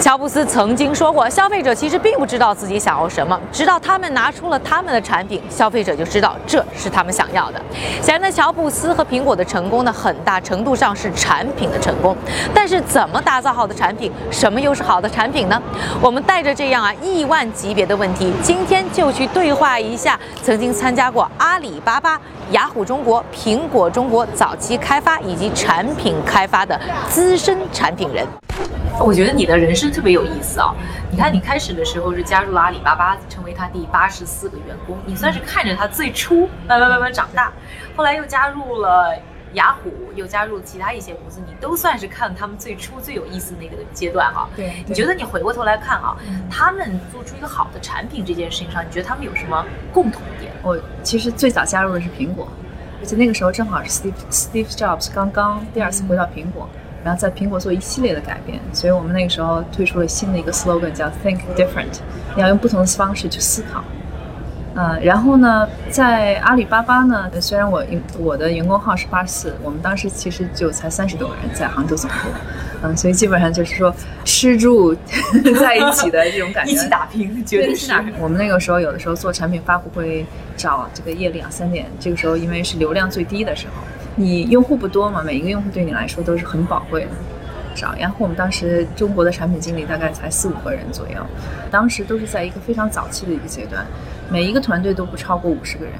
乔布斯曾经说过，消费者其实并不知道自己想要什么，直到他们拿出了他们的产品，消费者就知道这是他们想要的。显然呢，乔布斯和苹果的成功呢，很大程度上是产品的成功。但是，怎么打造好的产品？什么又是好的产品呢？我们带着这样啊亿万级别的问题，今天就去对话一下曾经参加过阿里巴巴、雅虎中国、苹果中国早期开发以及产品开发的资深产品人。我觉得你的人生特别有意思啊！你看，你开始的时候是加入了阿里巴巴，成为他第八十四个员工，你算是看着他最初慢慢慢慢长大，后来又加入了雅虎，又加入其他一些公司，你都算是看他们最初最有意思那个阶段哈。对，你觉得你回过头来看啊，他们做出一个好的产品这件事情上，你觉得他们有什么共同点？我其实最早加入的是苹果，而且那个时候正好是 Steve Steve Jobs 刚刚第二次回到苹果。然后在苹果做一系列的改变，所以我们那个时候推出了新的一个 slogan，叫 Think Different，你要用不同的方式去思考。嗯，然后呢，在阿里巴巴呢，虽然我我的员工号是八十四，我们当时其实就才三十多个人在杭州总部，嗯，所以基本上就是说吃住 在一起的这种感觉，一起打拼，绝对是。我们那个时候有的时候做产品发布会，找这个夜里两三点，这个时候因为是流量最低的时候。你用户不多嘛？每一个用户对你来说都是很宝贵的。少，然后我们当时中国的产品经理大概才四五个人左右，当时都是在一个非常早期的一个阶段，每一个团队都不超过五十个人。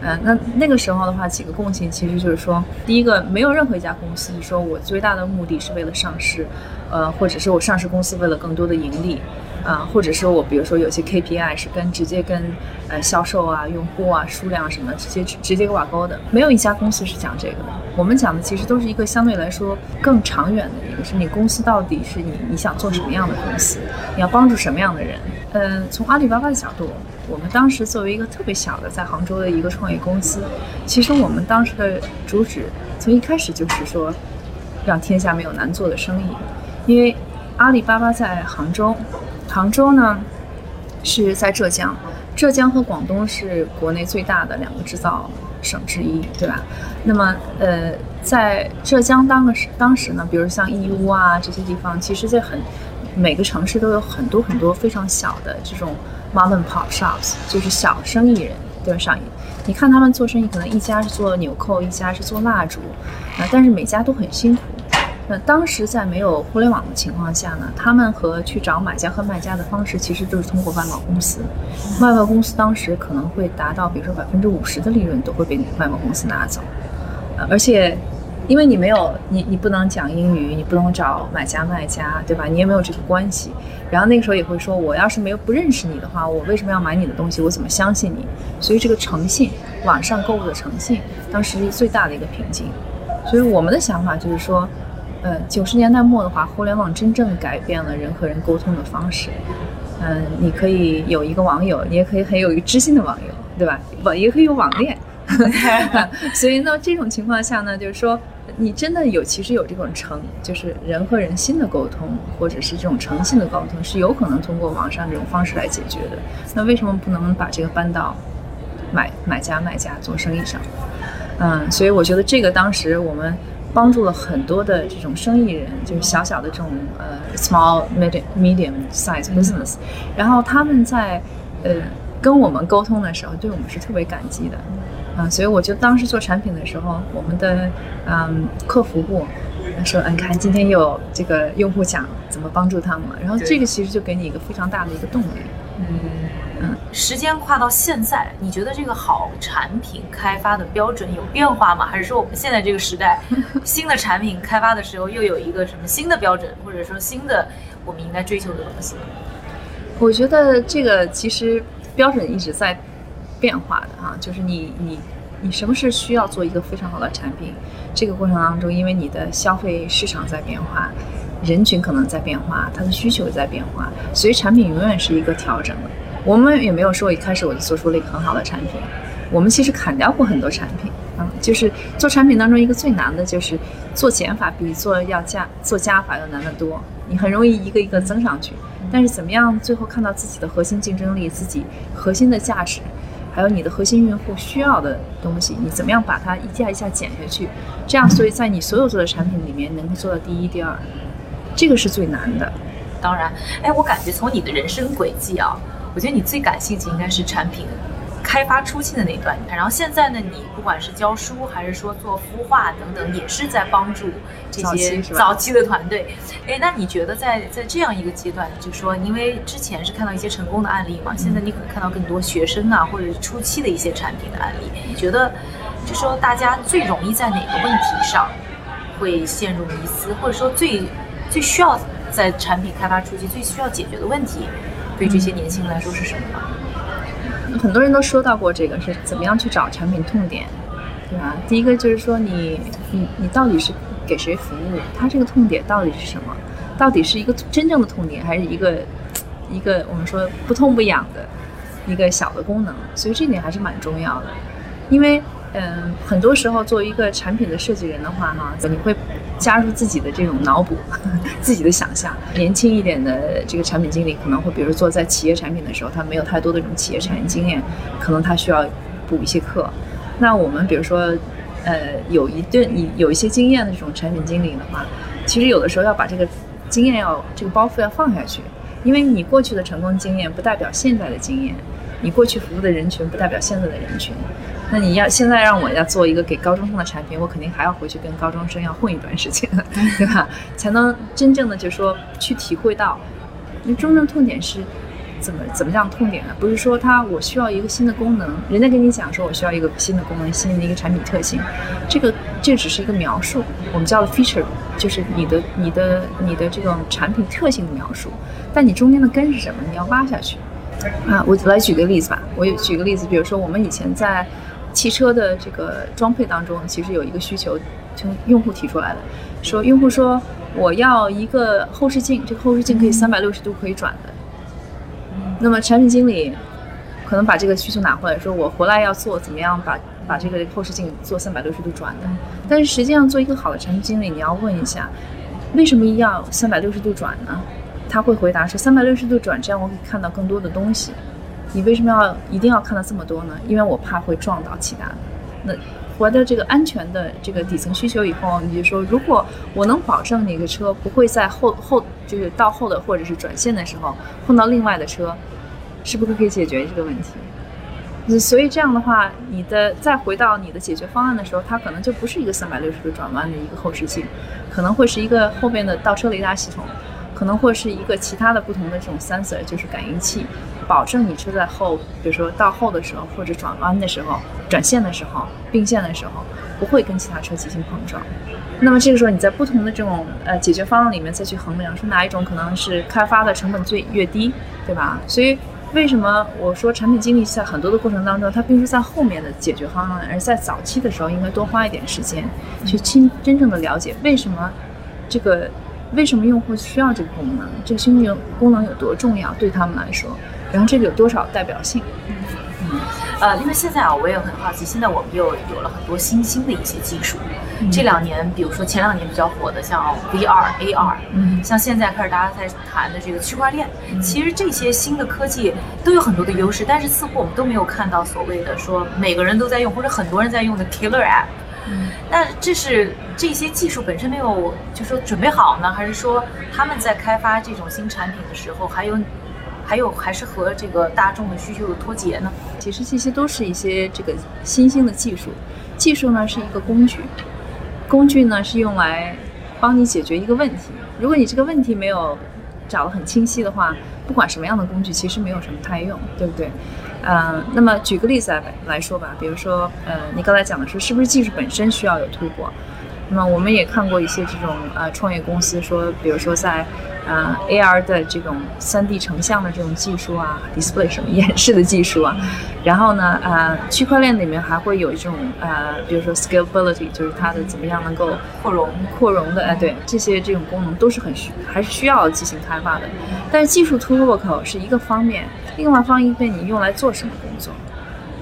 嗯，那那个时候的话，几个共性其实就是说，第一个，没有任何一家公司说我最大的目的是为了上市，呃，或者是我上市公司为了更多的盈利。啊，或者说我比如说有些 KPI 是跟直接跟呃销售啊、用户啊、数量什么直接直接挂钩的，没有一家公司是讲这个的。我们讲的其实都是一个相对来说更长远的一个，是你公司到底是你你想做什么样的公司，你要帮助什么样的人。嗯，从阿里巴巴的角度，我们当时作为一个特别小的在杭州的一个创业公司，其实我们当时的主旨从一开始就是说，让天下没有难做的生意，因为阿里巴巴在杭州。杭州呢，是在浙江，浙江和广东是国内最大的两个制造省之一，对吧？那么，呃，在浙江当个时当时呢，比如像义乌啊这些地方，其实在很每个城市都有很多很多非常小的这种 mom and pop shops，就是小生意人，对吧？上你看他们做生意，可能一家是做纽扣，一家是做蜡烛，啊，但是每家都很辛苦。那当时在没有互联网的情况下呢，他们和去找买家和卖家的方式其实都是通过外贸公司。外贸公司当时可能会达到，比如说百分之五十的利润都会被外贸公司拿走。呃，而且因为你没有你你不能讲英语，你不能找买家卖家，对吧？你也没有这个关系。然后那个时候也会说，我要是没有不认识你的话，我为什么要买你的东西？我怎么相信你？所以这个诚信，网上购物的诚信，当时最大的一个瓶颈。所以我们的想法就是说。呃，九十年代末的话，互联网真正改变了人和人沟通的方式。嗯，你可以有一个网友，你也可以很有一个知心的网友，对吧？网也可以有网恋。所以呢，这种情况下呢，就是说，你真的有其实有这种诚，就是人和人心的沟通，或者是这种诚信的沟通，是有可能通过网上这种方式来解决的。那为什么不能把这个搬到买买家卖家做生意上？嗯，所以我觉得这个当时我们。帮助了很多的这种生意人，就是小小的这种呃 small medium medium size business，然后他们在呃跟我们沟通的时候，对我们是特别感激的，啊，所以我就当时做产品的时候，我们的嗯客服部说，你看今天又有这个用户讲怎么帮助他们了，然后这个其实就给你一个非常大的一个动力，嗯。时间跨到现在，你觉得这个好产品开发的标准有变化吗？还是说我们现在这个时代，新的产品开发的时候又有一个什么新的标准，或者说新的我们应该追求的东西？我觉得这个其实标准一直在变化的啊，就是你你你什么是需要做一个非常好的产品？这个过程当中，因为你的消费市场在变化，人群可能在变化，它的需求在变化，所以产品永远是一个调整的。我们也没有说一开始我就做出了一个很好的产品，我们其实砍掉过很多产品，啊，就是做产品当中一个最难的就是做减法比做要加做加法要难得多，你很容易一个一个增上去，但是怎么样最后看到自己的核心竞争力、自己核心的价值，还有你的核心用户需要的东西，你怎么样把它一下一下减下去？这样，所以在你所有做的产品里面能够做到第一、第二，这个是最难的。当然，哎，我感觉从你的人生轨迹啊，我觉得你最感兴趣应该是产品。开发初期的那一段，然后现在呢，你不管是教书还是说做孵化等等，也是在帮助这些早期的团队。哎，那你觉得在在这样一个阶段，就说因为之前是看到一些成功的案例嘛，现在你可能看到更多学生啊，或者是初期的一些产品的案例，你觉得就说大家最容易在哪个问题上会陷入迷思，或者说最最需要在产品开发初期最需要解决的问题，对这些年轻人来说是什么？很多人都说到过这个是怎么样去找产品痛点，对吧？第一个就是说你你你到底是给谁服务？它这个痛点到底是什么？到底是一个真正的痛点，还是一个一个我们说不痛不痒的一个小的功能？所以这点还是蛮重要的，因为。嗯，很多时候作为一个产品的设计人的话，哈，你会加入自己的这种脑补，自己的想象。年轻一点的这个产品经理可能会，比如做在企业产品的时候，他没有太多的这种企业产业经验，可能他需要补一些课。那我们比如说，呃，有一顿你有一些经验的这种产品经理的话，其实有的时候要把这个经验要这个包袱要放下去，因为你过去的成功经验不代表现在的经验，你过去服务的人群不代表现在的人群。那你要现在让我要做一个给高中生的产品，我肯定还要回去跟高中生要混一段时间，对吧？才能真正的就说去体会到，那真正痛点是怎么怎么样痛点呢？不是说他我需要一个新的功能，人家跟你讲说我需要一个新的功能，新的一个产品特性，这个这只是一个描述，我们叫 feature，就是你的你的你的这种产品特性的描述，但你中间的根是什么？你要挖下去啊！我来举个例子吧，我有举个例子，比如说我们以前在。汽车的这个装配当中，其实有一个需求，从用户提出来的，说用户说我要一个后视镜，这个后视镜可以三百六十度可以转的。那么产品经理可能把这个需求拿回来，说我回来要做怎么样把把这个后视镜做三百六十度转的。但是实际上做一个好的产品经理，你要问一下，为什么要三百六十度转呢？他会回答说三百六十度转，这样我可以看到更多的东西。你为什么要一定要看到这么多呢？因为我怕会撞到其他的。那怀着这个安全的这个底层需求以后，你就说，如果我能保证你个车不会在后后就是到后的或者是转线的时候碰到另外的车，是不是可以解决这个问题？那所以这样的话，你的再回到你的解决方案的时候，它可能就不是一个三百六十度转弯的一个后视镜，可能会是一个后边的倒车雷达系统。可能会是一个其他的不同的这种 sensor，就是感应器，保证你车在后，比如说到后的时候，或者转弯的时候、转线的时候、并线的时候，不会跟其他车进行碰撞。那么这个时候你在不同的这种呃解决方案里面再去衡量，说哪一种可能是开发的成本最越低，对吧？所以为什么我说产品经理在很多的过程当中，他并不是在后面的解决方案，而在早期的时候应该多花一点时间去亲真正的了解为什么这个。为什么用户需要这个功能？这个新功功能有多重要对他们来说？然后这个有多少代表性？嗯，呃，因为现在啊，我也很好奇，现在我们又有了很多新兴的一些技术。这两年，比如说前两年比较火的，像 VR、AR，嗯，像现在开始大家在谈的这个区块链，其实这些新的科技都有很多的优势，但是似乎我们都没有看到所谓的说每个人都在用或者很多人在用的 killer app。那这是这些技术本身没有，就说准备好呢，还是说他们在开发这种新产品的时候，还有，还有还是和这个大众的需求有脱节呢？其实这些都是一些这个新兴的技术，技术呢是一个工具，工具呢是用来帮你解决一个问题。如果你这个问题没有找的很清晰的话，不管什么样的工具，其实没有什么太用，对不对？嗯，那么举个例子来来说吧，比如说，呃，你刚才讲的是是不是技术本身需要有突破？那么我们也看过一些这种呃创业公司说，比如说在。呃，AR 的这种 3D 成像的这种技术啊，display 什么 演示的技术啊，然后呢，呃，区块链里面还会有一种呃，比如说 scalability，就是它的怎么样能够扩容、扩容的，哎，对，这些这种功能都是很需还是需要进行开发的。但是技术突破口是一个方面，另外一方面你用来做什么工作？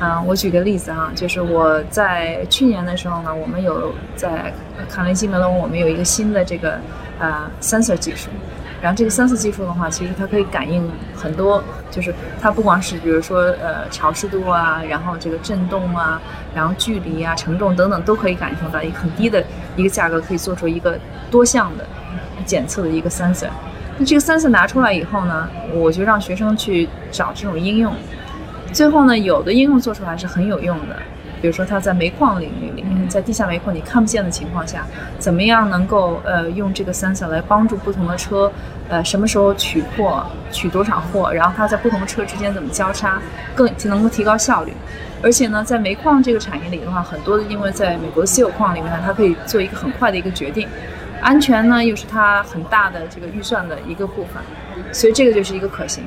嗯，我举个例子哈，就是我在去年的时候呢，我们有在卡内基梅隆，我们有一个新的这个呃 sensor 技术。然后这个 sensor 技术的话，其实它可以感应很多，就是它不光是比如说呃潮湿度啊，然后这个震动啊，然后距离啊、承重等等都可以感受到，一个很低的一个价格可以做出一个多项的检测的一个 sensor。那这个 sensor 拿出来以后呢，我就让学生去找这种应用，最后呢，有的应用做出来是很有用的。比如说，它在煤矿领域里面，在地下煤矿你看不见的情况下，怎么样能够呃用这个 sensor 来帮助不同的车，呃什么时候取货，取多少货，然后它在不同的车之间怎么交叉，更能够提高效率。而且呢，在煤矿这个产业里的话，很多的因为在美国的稀有矿里面，它可以做一个很快的一个决定，安全呢又是它很大的这个预算的一个部分，所以这个就是一个可行。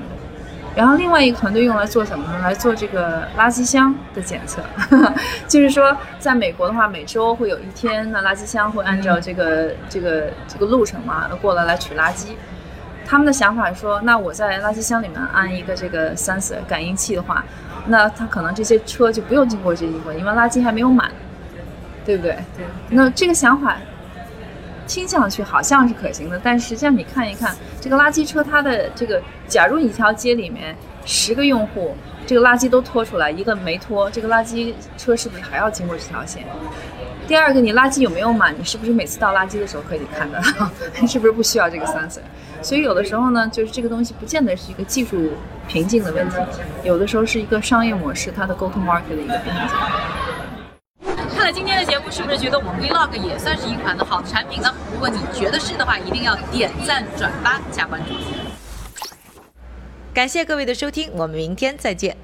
然后另外一个团队用来做什么呢？来做这个垃圾箱的检测，就是说，在美国的话，每周会有一天，那垃圾箱会按照这个这个这个路程嘛过来来取垃圾。他们的想法是说，那我在垃圾箱里面安一个这个 sensor 感应器的话，那它可能这些车就不用经过这一关，因为垃圾还没有满，对不对？对。那这个想法。听上去好像是可行的，但实际上你看一看这个垃圾车，它的这个，假如一条街里面十个用户，这个垃圾都拖出来，一个没拖，这个垃圾车是不是还要经过这条线？第二个，你垃圾有没有满？你是不是每次倒垃圾的时候可以看到？是不是不需要这个 sensor？所以有的时候呢，就是这个东西不见得是一个技术瓶颈的问题，有的时候是一个商业模式它的 go to market 的一个瓶颈。今天的节目，是不是觉得我们 Vlog 也算是一款的好的产品呢？如果你觉得是的话，一定要点赞、转发、加关注。感谢各位的收听，我们明天再见。